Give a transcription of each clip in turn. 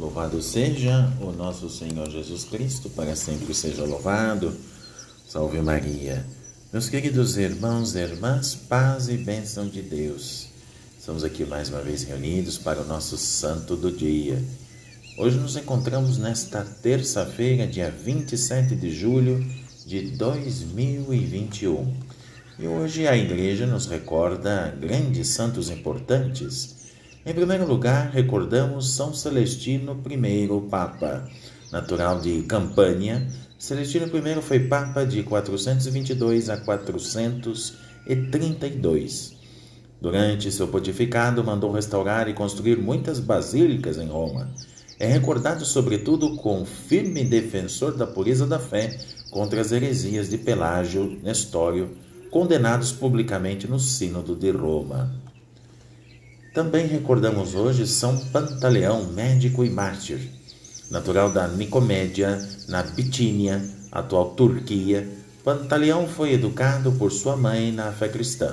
Louvado seja o nosso Senhor Jesus Cristo, para sempre seja louvado. Salve Maria. Meus queridos irmãos e irmãs, paz e bênção de Deus. Estamos aqui mais uma vez reunidos para o nosso santo do dia. Hoje nos encontramos nesta terça-feira, dia 27 de julho de 2021. E hoje a igreja nos recorda grandes santos importantes em primeiro lugar, recordamos São Celestino I, Papa. Natural de Campânia, Celestino I foi Papa de 422 a 432. Durante seu pontificado, mandou restaurar e construir muitas basílicas em Roma. É recordado, sobretudo, como firme defensor da pureza da fé contra as heresias de Pelágio Nestório, condenados publicamente no Sínodo de Roma. Também recordamos hoje São Pantaleão, médico e mártir, natural da Nicomédia, na Bitínia, atual Turquia. Pantaleão foi educado por sua mãe na fé cristã.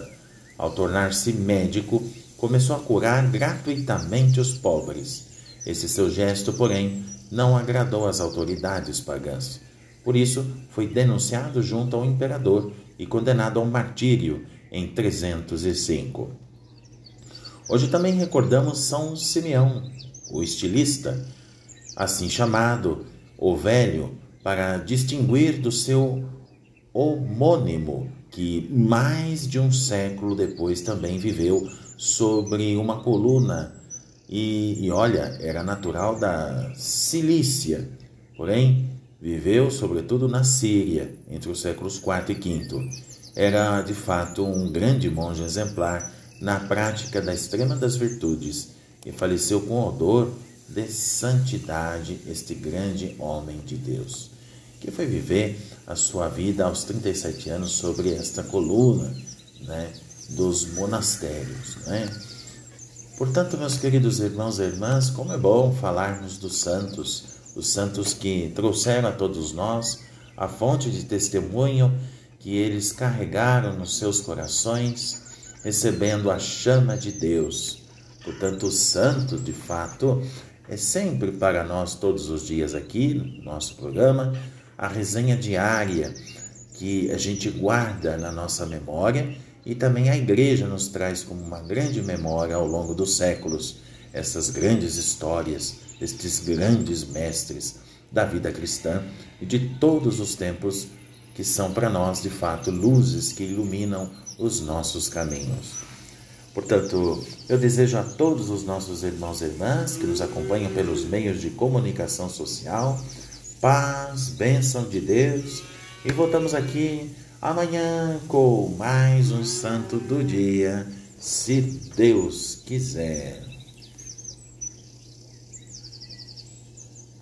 Ao tornar-se médico, começou a curar gratuitamente os pobres. Esse seu gesto, porém, não agradou às autoridades pagãs. Por isso, foi denunciado junto ao imperador e condenado ao martírio em 305. Hoje também recordamos São Simeão, o estilista, assim chamado, o velho, para distinguir do seu homônimo, que mais de um século depois também viveu sobre uma coluna e, e olha, era natural da Cilícia, porém viveu sobretudo na Síria entre os séculos IV e V. Era de fato um grande monge exemplar na prática da extrema das virtudes e faleceu com odor de santidade este grande homem de Deus, que foi viver a sua vida aos 37 anos sobre esta coluna né, dos monastérios. Né? Portanto, meus queridos irmãos e irmãs, como é bom falarmos dos santos, os santos que trouxeram a todos nós a fonte de testemunho que eles carregaram nos seus corações recebendo a chama de Deus. Portanto, o santo, de fato, é sempre para nós, todos os dias aqui, no nosso programa, a resenha diária que a gente guarda na nossa memória e também a igreja nos traz como uma grande memória ao longo dos séculos essas grandes histórias, estes grandes mestres da vida cristã e de todos os tempos que são para nós, de fato, luzes que iluminam os nossos caminhos. Portanto, eu desejo a todos os nossos irmãos e irmãs que nos acompanham pelos meios de comunicação social paz, bênção de Deus e voltamos aqui amanhã com mais um santo do dia, se Deus quiser.